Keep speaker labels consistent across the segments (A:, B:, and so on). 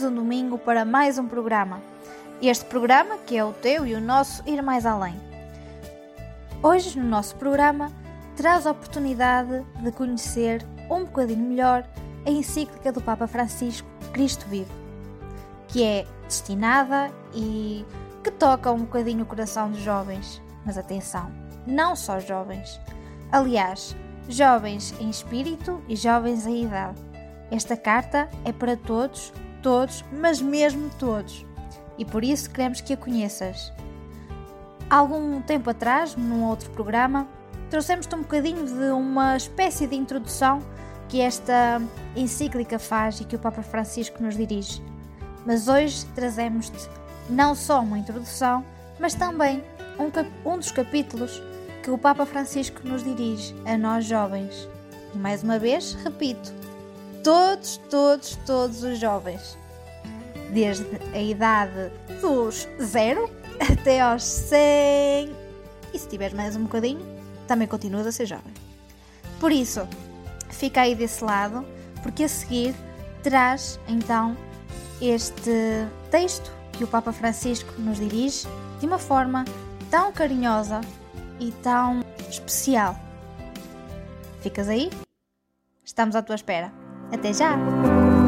A: mais um domingo para mais um programa. Este programa que é o teu e o nosso Ir Mais Além. Hoje, no nosso programa, terás a oportunidade de conhecer um bocadinho melhor a encíclica do Papa Francisco, Cristo Vive, que é destinada e que toca um bocadinho o coração dos jovens. Mas atenção, não só jovens. Aliás, jovens em espírito e jovens em idade. Esta carta é para todos, todos, mas mesmo todos. E por isso queremos que a conheças. Algum tempo atrás, num outro programa, trouxemos-te um bocadinho de uma espécie de introdução que esta encíclica faz e que o Papa Francisco nos dirige. Mas hoje trazemos-te não só uma introdução, mas também um, um dos capítulos que o Papa Francisco nos dirige a nós jovens. E mais uma vez, repito, todos, todos, todos os jovens, desde a idade dos zero até aos 100, e se tiveres mais um bocadinho, também continuas a ser jovem. Por isso, fica aí desse lado, porque a seguir traz então este texto que o Papa Francisco nos dirige de uma forma tão carinhosa e tão especial. Ficas aí? Estamos à tua espera. Até já!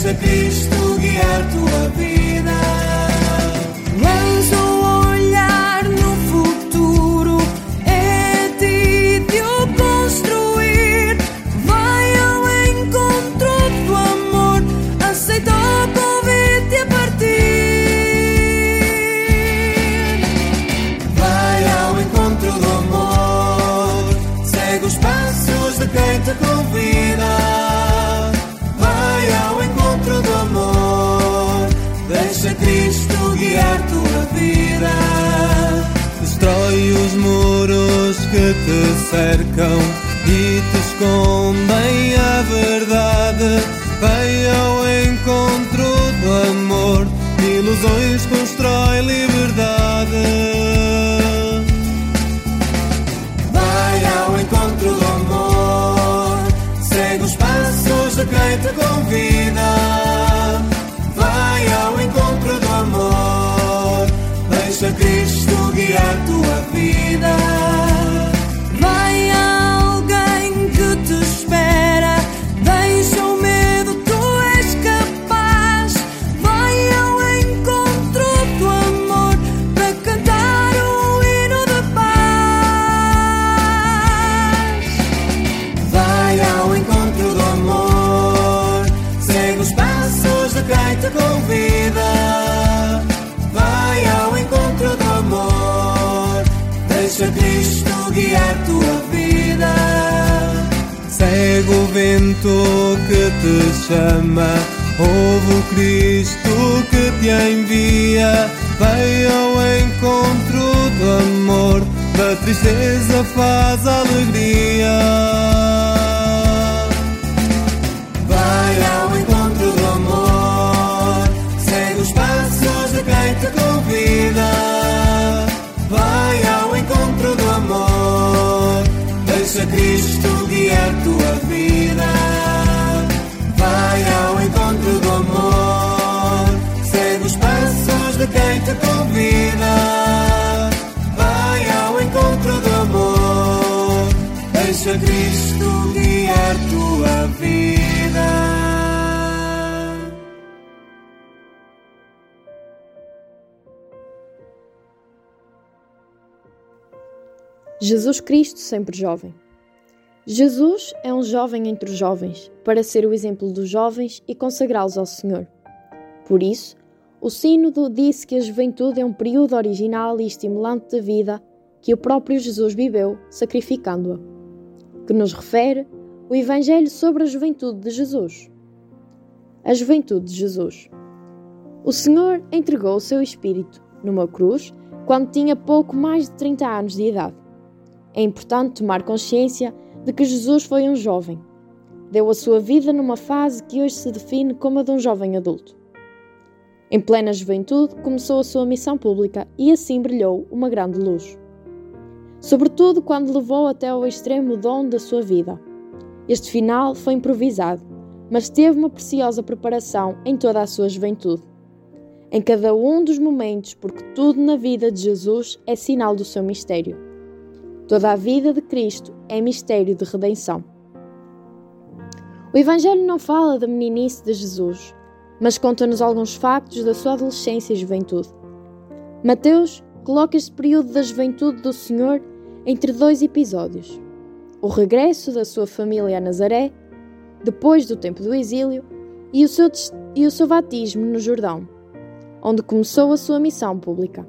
B: Deixa Cristo guiar tua vida. Vida. Destrói os muros que te cercam e te escondem a verdade. Vai ao encontro do amor, ilusões constrói liberdade. Vai ao encontro do amor, segue os passos de quem te convida. Deixa Cristo guiar tua vida. Guiar tua vida. Segue o vento que te chama, ouve o Cristo que te envia. Vai ao encontro do amor, da tristeza faz alegria. Deixa Cristo guiar tua vida. Vai ao encontro do amor, segue os passos de quem te convida. Vai ao encontro do amor, deixa Cristo guiar tua vida.
C: Jesus Cristo sempre jovem. Jesus é um jovem entre os jovens, para ser o exemplo dos jovens e consagrá-los ao Senhor. Por isso, o Sínodo disse que a juventude é um período original e estimulante da vida que o próprio Jesus viveu, sacrificando-a. Que nos refere o Evangelho sobre a juventude de Jesus. A juventude de Jesus. O Senhor entregou o seu Espírito numa cruz quando tinha pouco mais de 30 anos de idade. É importante tomar consciência de que Jesus foi um jovem. Deu a sua vida numa fase que hoje se define como a de um jovem adulto. Em plena juventude, começou a sua missão pública e assim brilhou uma grande luz. Sobretudo quando levou até ao extremo o dom da sua vida. Este final foi improvisado, mas teve uma preciosa preparação em toda a sua juventude. Em cada um dos momentos, porque tudo na vida de Jesus é sinal do seu mistério. Toda a vida de Cristo é mistério de redenção. O Evangelho não fala da meninice de Jesus, mas conta-nos alguns factos da sua adolescência e juventude. Mateus coloca este período da juventude do Senhor entre dois episódios: o regresso da sua família a Nazaré, depois do tempo do exílio, e o seu, e o seu batismo no Jordão, onde começou a sua missão pública.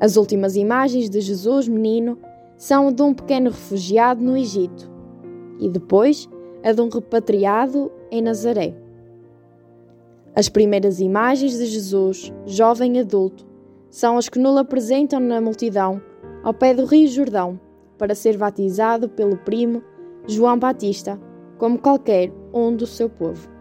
C: As últimas imagens de Jesus menino são a de um pequeno refugiado no Egito e depois a de um repatriado em Nazaré. As primeiras imagens de Jesus, jovem adulto, são as que nos apresentam na multidão ao pé do Rio Jordão para ser batizado pelo primo João Batista, como qualquer um do seu povo.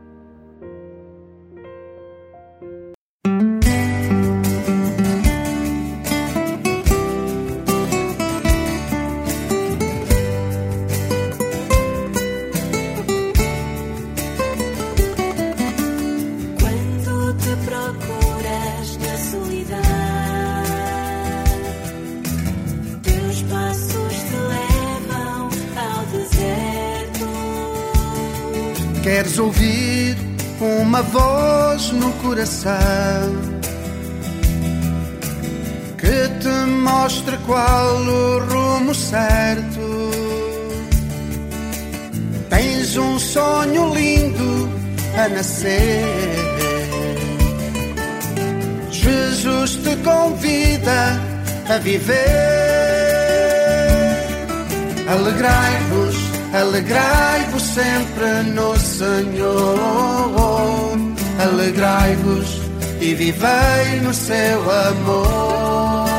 D: Ouvir uma voz no coração que te mostre qual o rumo certo? Tens um sonho lindo a nascer. Jesus te convida a viver. Alegrai-vos, alegrai-vos sempre no Senhor. Alegrai-vos e vivei no seu amor.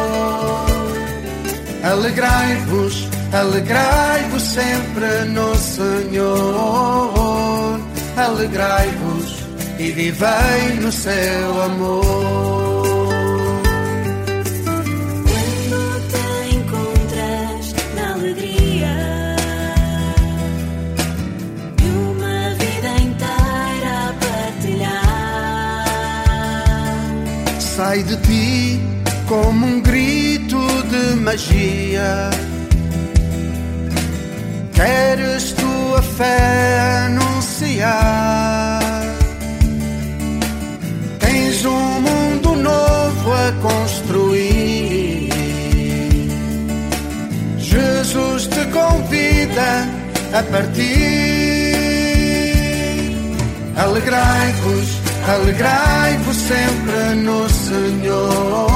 D: Alegrai-vos, alegrai-vos sempre no Senhor. Alegrai-vos e vivei no seu amor. Sai de ti como um grito de magia. Queres tua fé anunciar? Tens um mundo novo a construir. Jesus te convida a partir. Alegrai-vos, alegrai-vos sempre no Senhor.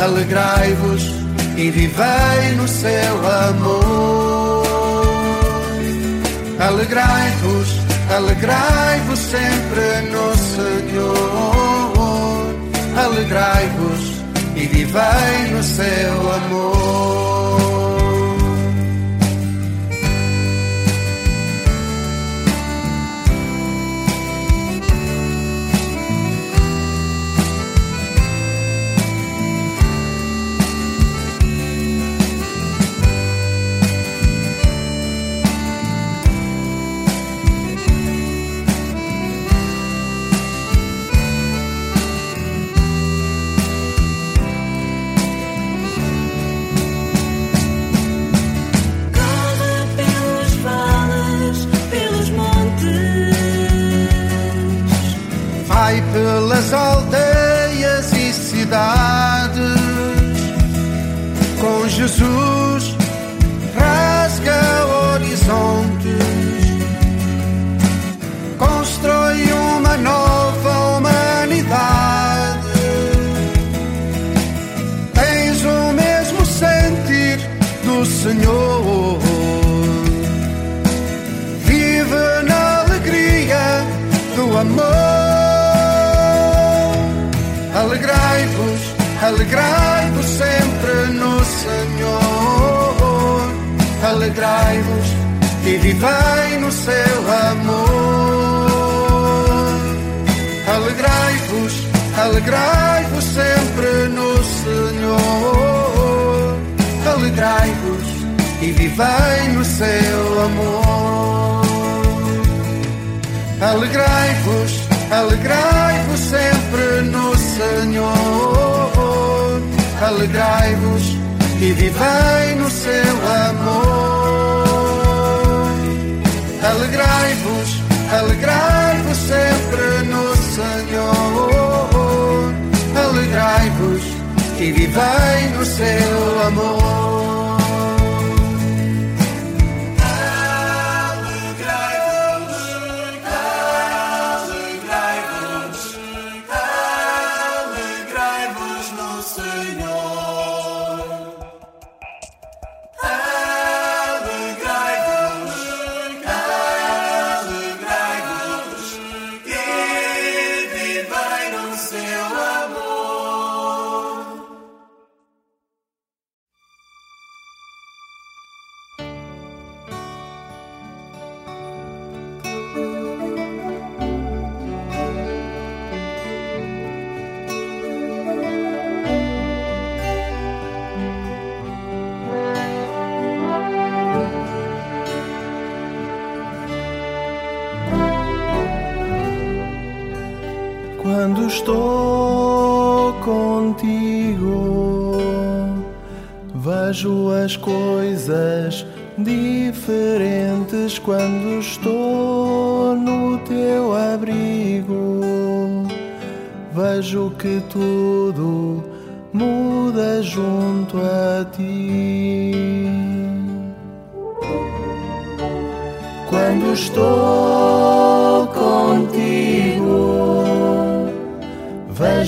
D: Alegrai-vos e vivei no seu amor. Alegrai-vos, alegrai-vos sempre no Senhor. Alegrai-vos e vivei no seu amor. E vivei no seu amor.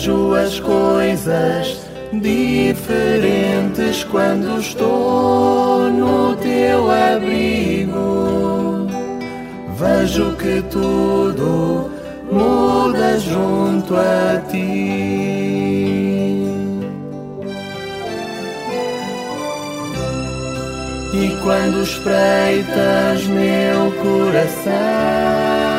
E: Vejo as coisas diferentes quando estou no teu abrigo. Vejo que tudo muda junto a ti. E quando espreitas meu coração,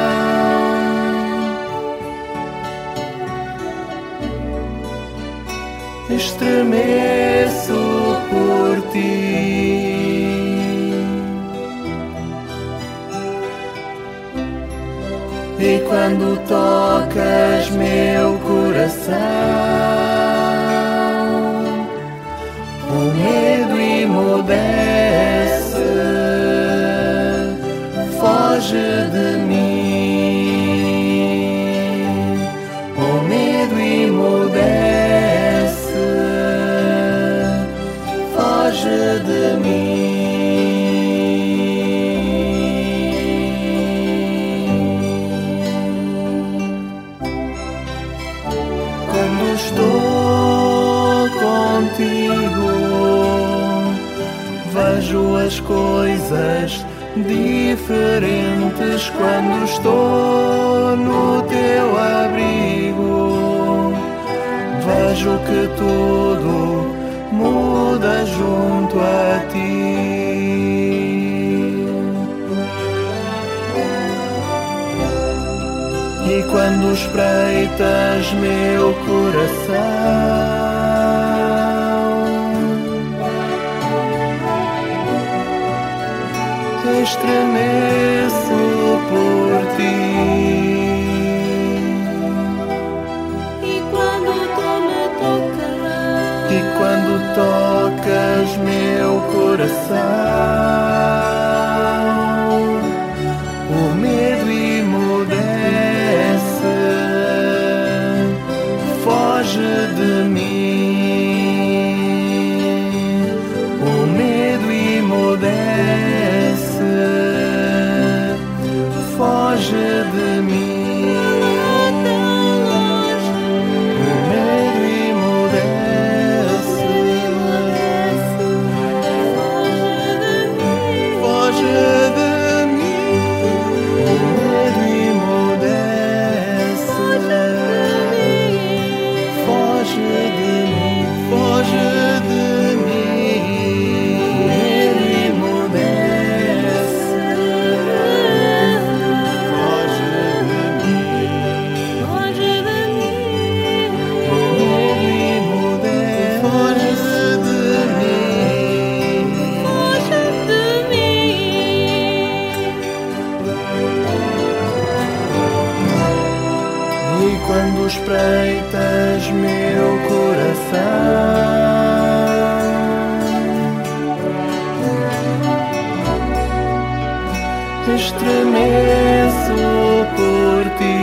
E: estremeço por ti. E quando tocas meu coração, o medo emudece, foge de mim. De mim. Quando estou contigo, vejo as coisas diferentes quando estou no teu abrigo. Vejo que tudo muda junto a ti. E quando espreitas meu coração, estremeço por
F: E quando tocas
E: meu coração, o medo espreitas meu coração, estremeço por ti.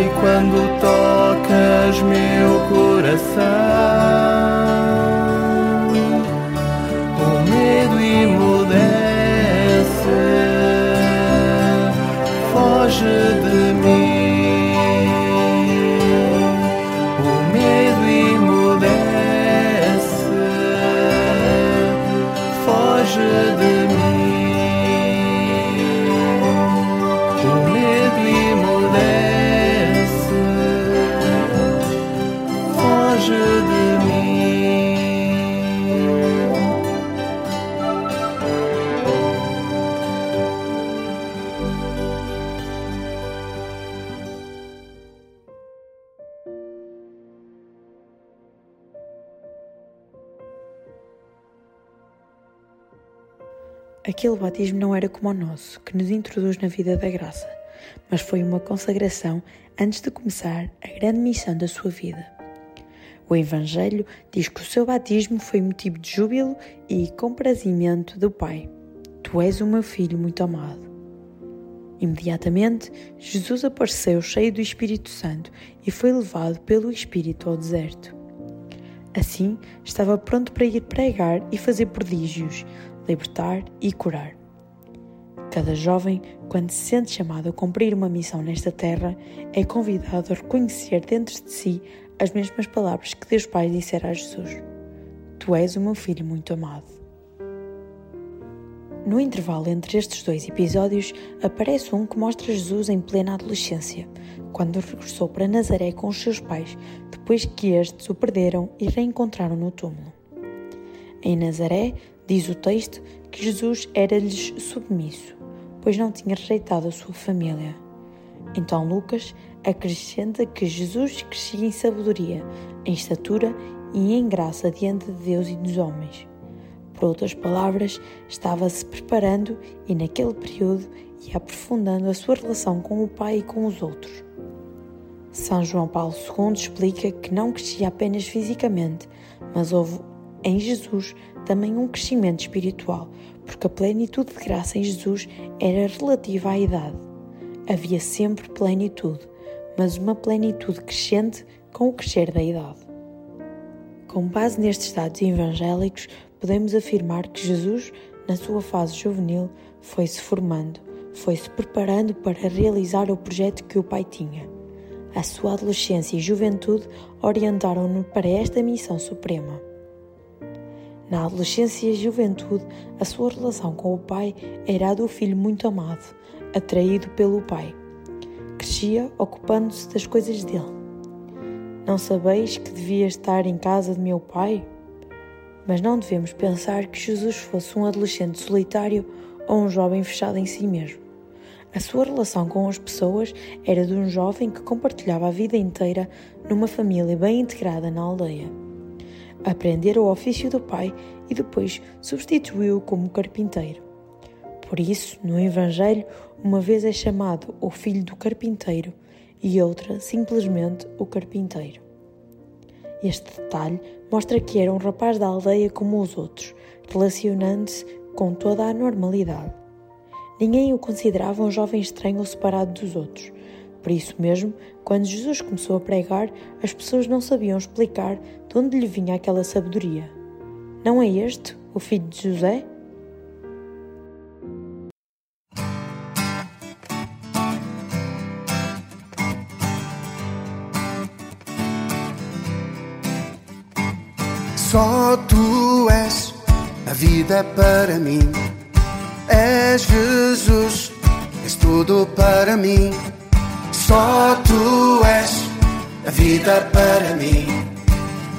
E: E quando tocas meu coração, foge
G: Aquele batismo não era como o nosso, que nos introduz na vida da graça, mas foi uma consagração antes de começar a grande missão da sua vida. O Evangelho diz que o seu batismo foi motivo de júbilo e comprazimento do Pai. Tu és o meu filho muito amado. Imediatamente, Jesus apareceu cheio do Espírito Santo e foi levado pelo Espírito ao deserto. Assim, estava pronto para ir pregar e fazer prodígios, libertar e curar. Cada jovem, quando se sente chamado a cumprir uma missão nesta terra, é convidado a reconhecer dentro de si as mesmas palavras que Deus Pai dissera a Jesus: Tu és o meu filho muito amado. No intervalo entre estes dois episódios, aparece um que mostra Jesus em plena adolescência, quando regressou para Nazaré com os seus pais, depois que estes o perderam e reencontraram no túmulo. Em Nazaré, diz o texto que Jesus era-lhes submisso, pois não tinha rejeitado a sua família. Então Lucas acrescenta que Jesus crescia em sabedoria, em estatura e em graça diante de Deus e dos homens. Por outras palavras, estava-se preparando e, naquele período, ia aprofundando a sua relação com o Pai e com os outros. São João Paulo II explica que não crescia apenas fisicamente, mas houve em Jesus também um crescimento espiritual, porque a plenitude de graça em Jesus era relativa à idade. Havia sempre plenitude, mas uma plenitude crescente com o crescer da idade. Com base nestes dados evangélicos, podemos afirmar que Jesus, na sua fase juvenil, foi-se formando, foi-se preparando para realizar o projeto que o Pai tinha. A sua adolescência e juventude orientaram-no para esta missão suprema. Na adolescência e juventude, a sua relação com o Pai era a do filho muito amado, atraído pelo Pai. Crescia ocupando-se das coisas dele. Não sabeis que devia estar em casa de meu Pai? Mas não devemos pensar que Jesus fosse um adolescente solitário ou um jovem fechado em si mesmo. A sua relação com as pessoas era de um jovem que compartilhava a vida inteira numa família bem integrada na aldeia. Aprendera o ofício do pai e depois substituiu-o como carpinteiro. Por isso, no Evangelho, uma vez é chamado o filho do carpinteiro e outra simplesmente o carpinteiro. Este detalhe mostra que era um rapaz da aldeia como os outros, relacionando-se com toda a normalidade. Ninguém o considerava um jovem estranho ou separado dos outros. Por isso mesmo, quando Jesus começou a pregar, as pessoas não sabiam explicar de onde lhe vinha aquela sabedoria. Não é este o filho de José?
D: Só tu és a vida para mim. És Jesus, és tudo para mim. Só tu és a vida para mim.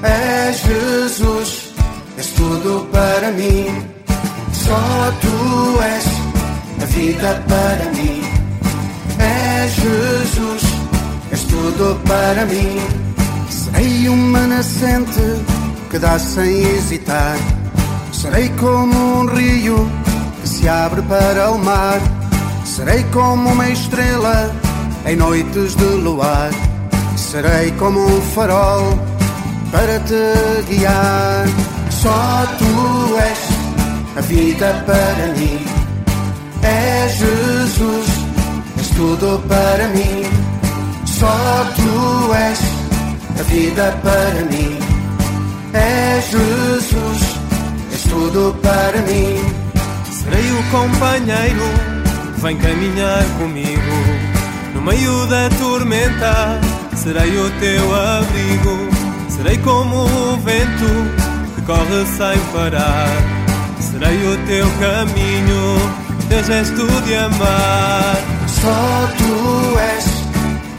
D: És Jesus, és tudo para mim. Só tu és a vida para mim. És Jesus, és tudo para mim. Serei uma nascente que dá sem hesitar. Serei como um rio que se abre para o mar. Serei como uma estrela em noites de luar. Serei como um farol para te guiar. Só tu és a vida para mim. És Jesus, és tudo para mim. Só tu és a vida para mim. És Jesus, és tudo para mim.
E: Serei o companheiro vem caminhar comigo no meio da tormenta. Serei o teu abrigo. Serei como o vento que corre sem parar. Serei o teu caminho. Deus és tu de amar.
D: Só tu és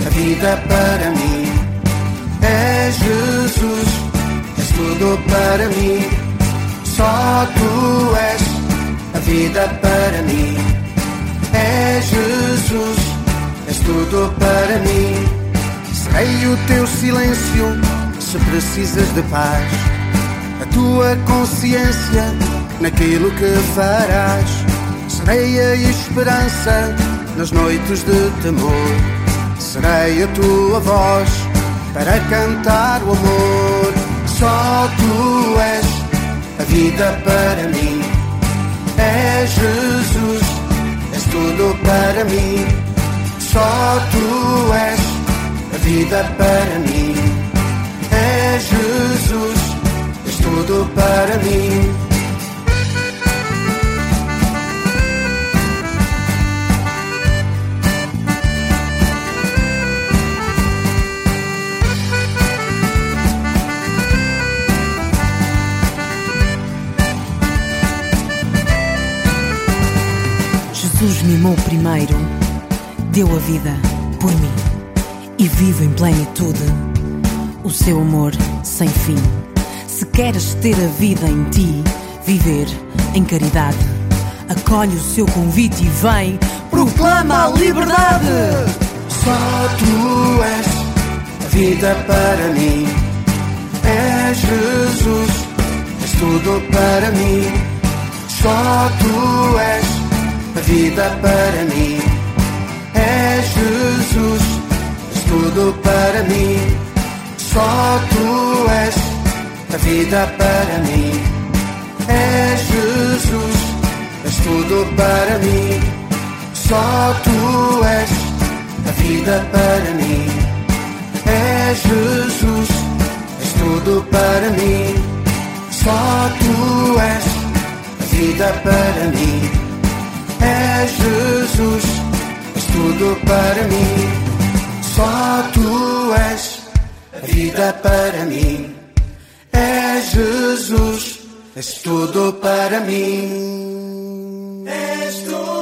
D: a vida para mim. És Jesus, és tudo para mim. Só tu és a vida para mim. És Jesus, tudo para mim. Serei o teu silêncio se precisas de paz. A tua consciência naquilo que farás. Serei a esperança nas noites de temor. Serei a tua voz para cantar o amor.
A: Só tu és a vida para mim. É Jesus, és tudo para mim. Só tu és a vida para mim. É Jesus, és tudo para mim.
H: Jesus mimou primeiro, deu a vida por mim e vivo em plenitude o seu amor sem fim. Se queres ter a vida em ti, viver em caridade, acolhe o seu convite e vem, proclama a liberdade.
A: Só tu és a vida para mim. É Jesus, és tudo para mim. Só tu és a vida para mim. Mim. Só tu és a vida para mim. É Jesus, és tudo para mim. Só tu és a vida para mim. É Jesus, és tudo para mim. Só tu és a vida para mim. É Jesus, és tudo para mim. Só tu és a vida para mim. É Jesus, és tudo para mim. És tudo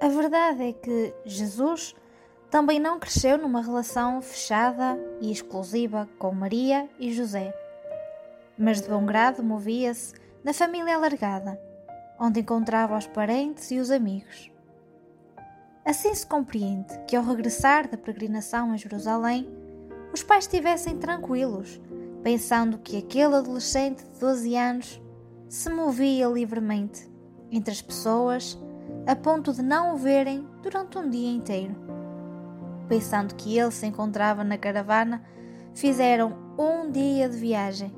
I: A
J: verdade é que Jesus também não cresceu numa relação fechada e exclusiva com Maria e José. mas de bom grado movia-se na família alargada, onde encontrava os parentes e os amigos. Assim se compreende que, ao regressar da peregrinação a Jerusalém, os pais estivessem tranquilos, pensando que aquele adolescente de 12 anos se movia livremente entre as pessoas a ponto de não o verem durante um dia inteiro. Pensando que ele se encontrava na caravana, fizeram um dia de viagem.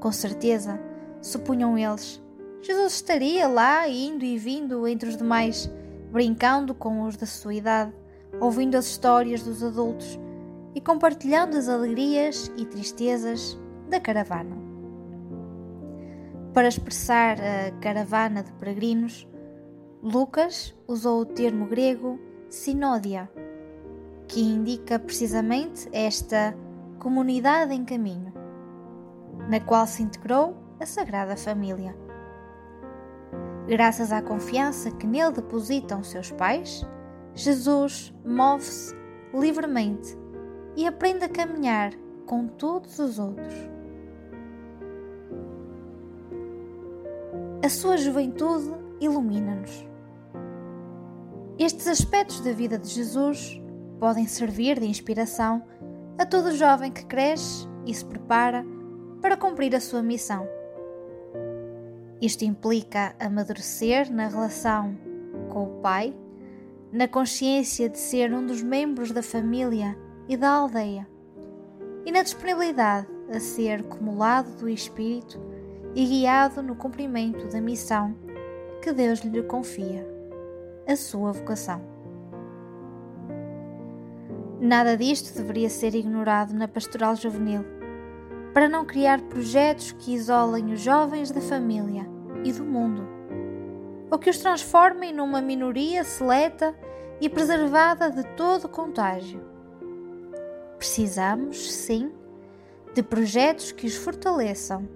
J: Com certeza, supunham eles, Jesus estaria lá indo e vindo entre os demais, brincando com os da sua idade, ouvindo as histórias dos adultos e compartilhando as alegrias e tristezas da caravana. Para expressar a caravana de peregrinos, Lucas usou o termo grego sinódia, que indica precisamente esta comunidade em caminho, na qual se integrou a Sagrada Família. Graças à confiança que nele depositam seus pais, Jesus move-se livremente e aprende a caminhar com todos os outros. A sua juventude ilumina-nos. Estes aspectos da vida de Jesus podem servir de inspiração a todo jovem que cresce e se prepara para cumprir a sua missão. Isto implica amadurecer na relação com o Pai, na consciência de ser um dos membros da família e da aldeia, e na disponibilidade a ser cumulado do Espírito e guiado no cumprimento da missão que Deus lhe confia, a sua vocação. Nada disto deveria ser ignorado na pastoral juvenil, para não criar projetos que isolem os jovens da família e do mundo, ou que os transformem numa minoria seleta e preservada de todo contágio Precisamos, sim, de projetos que os fortaleçam,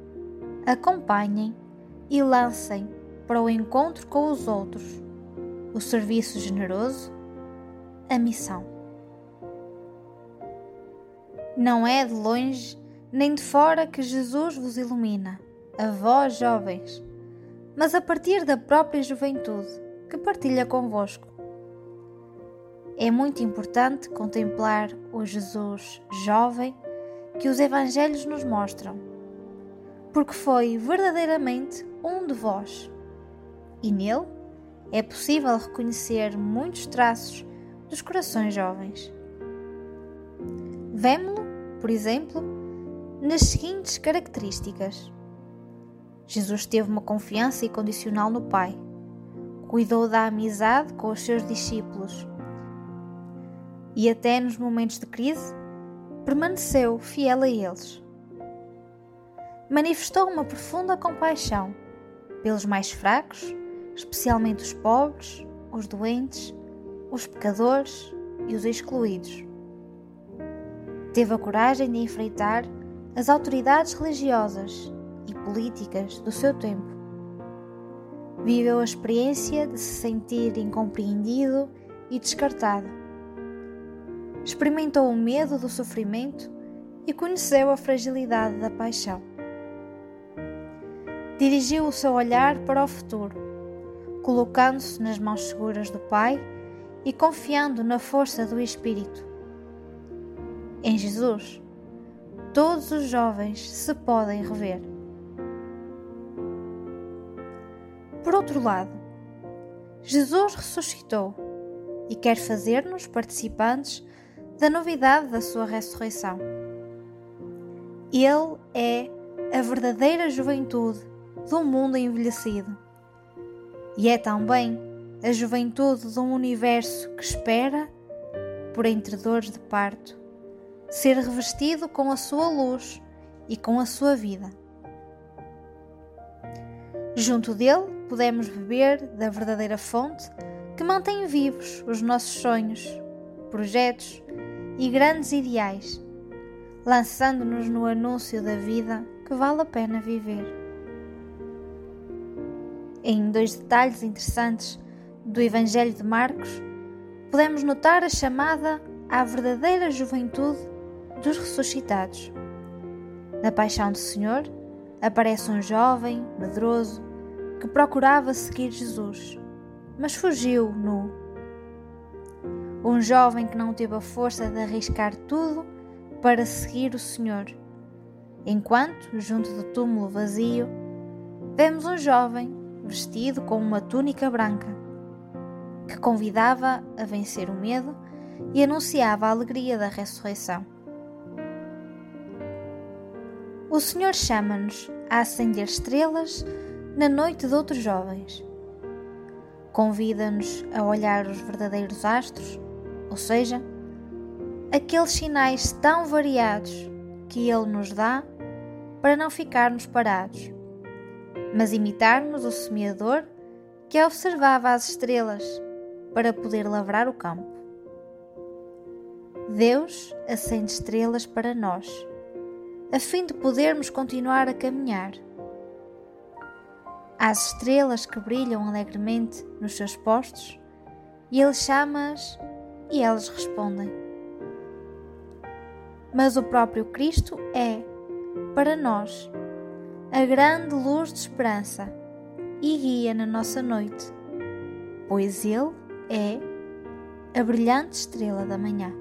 J: acompanhem e lancem para o encontro com os outros, o serviço generoso, a missão. Não é de longe nem de fora que Jesus vos ilumina, a vós jovens, mas a partir da própria juventude que partilha convosco é muito importante contemplar o Jesus jovem que os Evangelhos nos mostram, porque foi verdadeiramente um de vós. E nele é possível reconhecer muitos traços dos corações jovens. Vemo-lo, por exemplo, nas seguintes características: Jesus teve uma confiança incondicional no Pai, cuidou da amizade com os seus discípulos e até nos momentos de crise permaneceu fiel a eles. Manifestou uma profunda compaixão pelos mais fracos, especialmente os pobres, os doentes, os pecadores e os excluídos. Teve a coragem de enfrentar as autoridades religiosas e políticas do seu tempo. Viveu a experiência de se sentir incompreendido e descartado experimentou o medo do sofrimento e conheceu a fragilidade da paixão. Dirigiu o seu olhar para o futuro, colocando-se nas mãos seguras do Pai e confiando na força do Espírito. Em Jesus, todos os jovens se podem rever. Por outro lado, Jesus ressuscitou e quer fazer-nos participantes da novidade da sua ressurreição. Ele é a verdadeira juventude do mundo envelhecido. E é também a juventude de um universo que espera, por entre dores de parto, ser revestido com a sua luz e com a sua vida. Junto dele podemos beber da verdadeira fonte que mantém vivos os nossos sonhos, projetos e grandes ideais, lançando-nos no anúncio da vida que vale a pena viver. Em dois detalhes interessantes do Evangelho de Marcos, podemos notar a chamada à verdadeira juventude dos ressuscitados. Na paixão do Senhor, aparece um jovem, medroso, que procurava seguir Jesus, mas fugiu nu. Um jovem que não teve a força de arriscar tudo para seguir o Senhor. Enquanto, junto do túmulo vazio, vemos um jovem vestido com uma túnica branca, que convidava a vencer o medo e anunciava a alegria da ressurreição. O Senhor chama-nos a acender estrelas na noite de outros jovens. Convida-nos a olhar os verdadeiros astros, ou seja, aqueles sinais tão variados que Ele nos dá para não ficarmos parados, mas imitarmos o semeador que observava as estrelas para poder lavrar o campo. Deus acende estrelas para nós a fim de podermos continuar a caminhar. As estrelas que brilham alegremente nos seus postos, e ele chama-as e elas respondem. Mas o próprio Cristo é, para nós, a grande luz de esperança e guia na nossa noite, pois Ele é a brilhante estrela da manhã.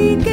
K: y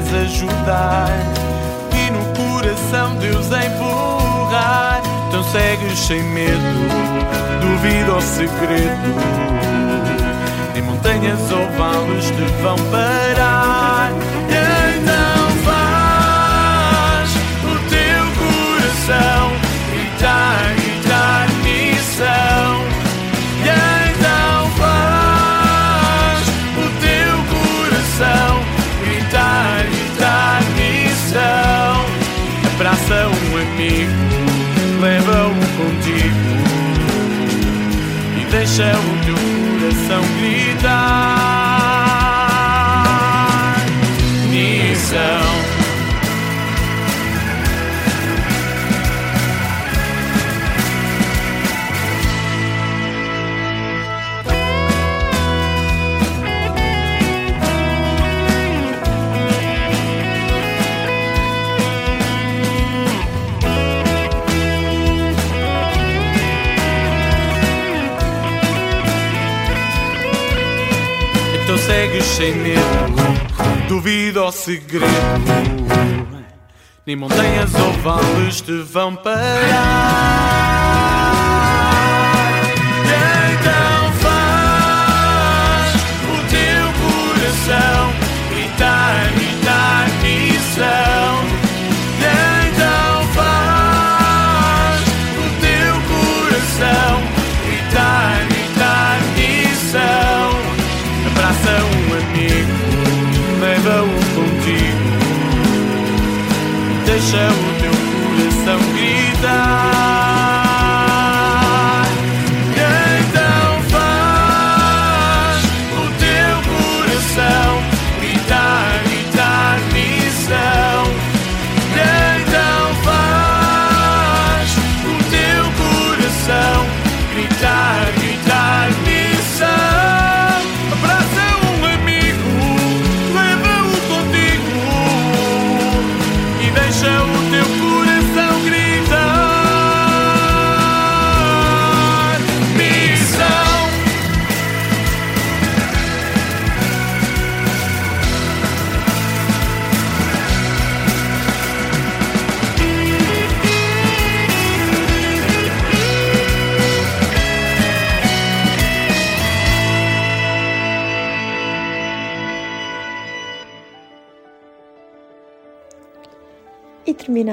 K: vais ajudar e no coração Deus empurrar. Então segues sem medo, duvida ao segredo. Nem montanhas ou vales te vão parar. Então segues sem medo, duvida ao segredo. Nem montanhas ou vales te vão parar.
G: down.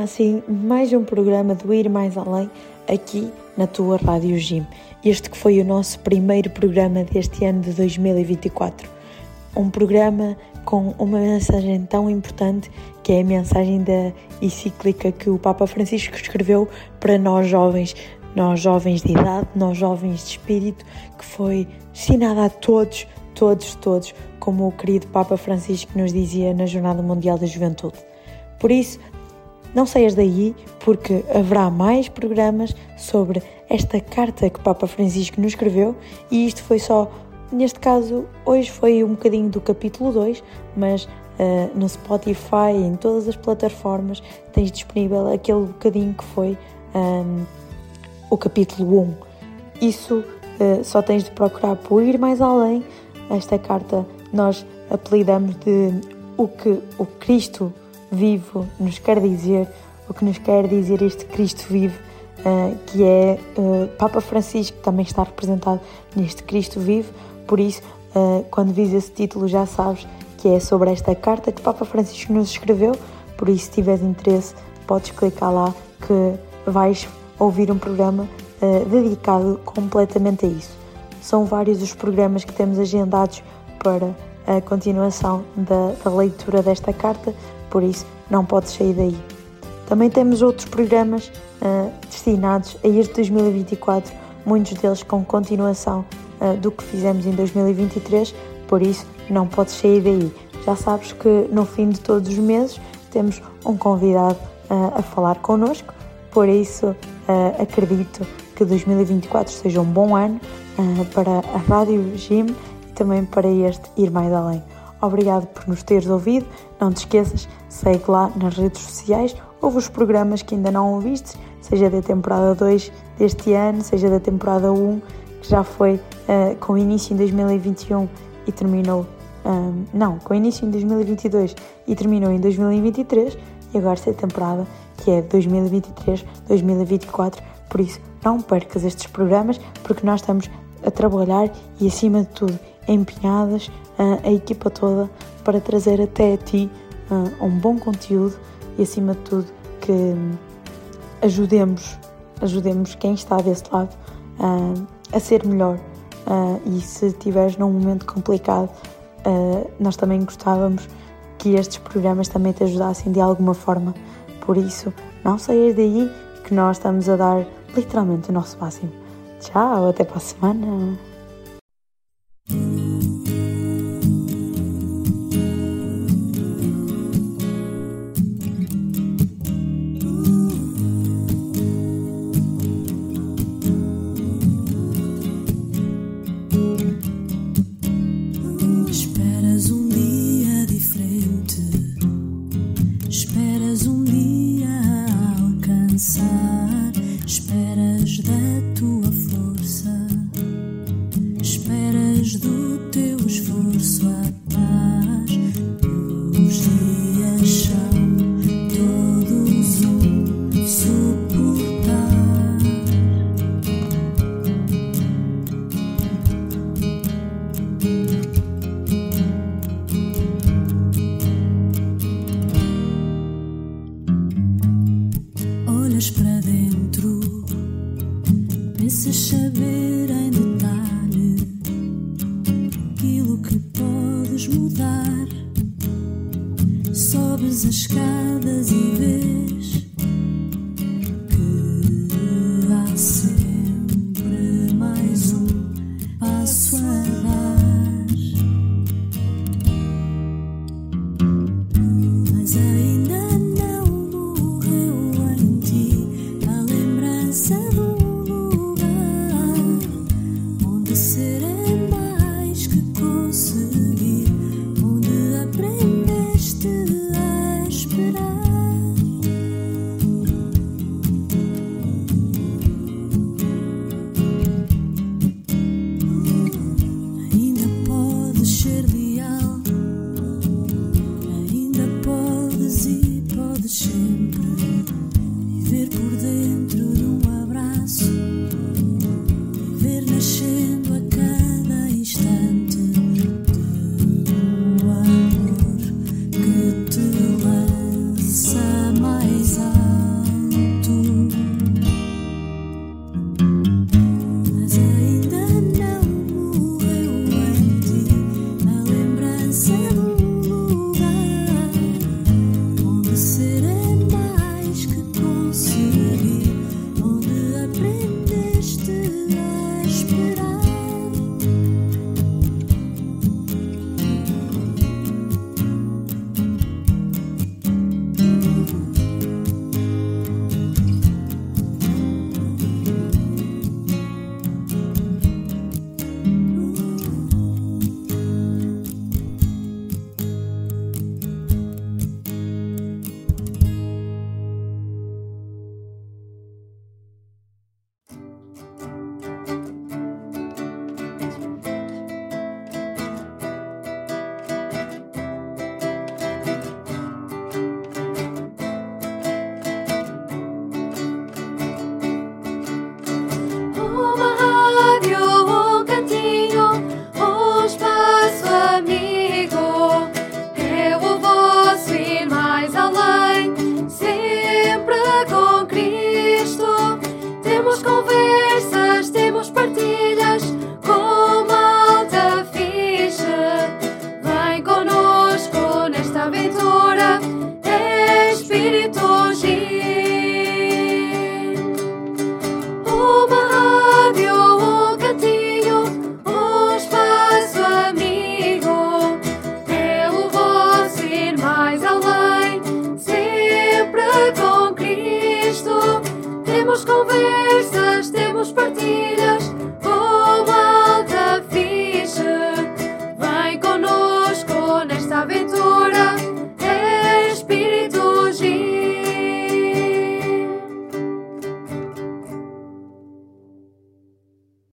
G: Assim mais um programa do Ir Mais Além aqui na tua Rádio Jim. Este que foi o nosso primeiro programa deste ano de 2024. Um programa com uma mensagem tão importante que é a mensagem da encíclica que o Papa Francisco escreveu para nós jovens nós jovens de idade, nós jovens de espírito, que foi destinada a todos, todos, todos, como o querido Papa Francisco nos dizia na Jornada Mundial da Juventude. Por isso, não saias daí, porque haverá mais programas sobre esta carta que Papa Francisco nos escreveu, e isto foi só, neste caso, hoje foi um bocadinho do capítulo 2, mas Uh, no Spotify, em todas as plataformas, tens disponível aquele bocadinho que foi um, o capítulo 1. Isso uh, só tens de procurar por ir mais além. Esta carta nós apelidamos de o que o Cristo vivo nos quer dizer, o que nos quer dizer este Cristo vivo, uh, que é Papa Francisco, também está representado neste Cristo vivo, por isso, quando vis esse título, já sabes que é sobre esta carta que Papa Francisco nos escreveu. Por isso, se tiveres interesse, podes clicar lá que vais ouvir um programa uh, dedicado completamente a isso. São vários os programas que temos agendados para a continuação da, da leitura desta carta, por isso não podes sair daí. Também temos outros programas uh, destinados a este 2024, muitos deles com continuação uh, do que fizemos em 2023, por isso não podes sair daí. Já sabes que no fim de todos os meses temos um convidado uh, a falar connosco, por isso acredito que 2024 seja um bom ano para a Rádio Gym e também para este Ir Mais Além. Obrigado por nos teres ouvido. Não te esqueças, segue lá nas redes sociais, ouve os programas que ainda não ouviste, seja da temporada 2 deste ano, seja da temporada 1, que já foi uh, com início em 2021 e terminou um, não, com início em 2022 e terminou em 2023 e agora esta temporada que é 2023-2024, por isso não percas estes programas porque nós estamos a trabalhar e acima de tudo empenhadas a equipa toda para trazer até a ti um bom conteúdo e acima de tudo que ajudemos, ajudemos quem está desse lado a ser melhor e se estiveres num momento complicado nós também gostávamos que estes programas também te ajudassem de alguma forma. Por isso, não saias daí que nós estamos a dar literalmente o nosso máximo. Tchau, até para a semana!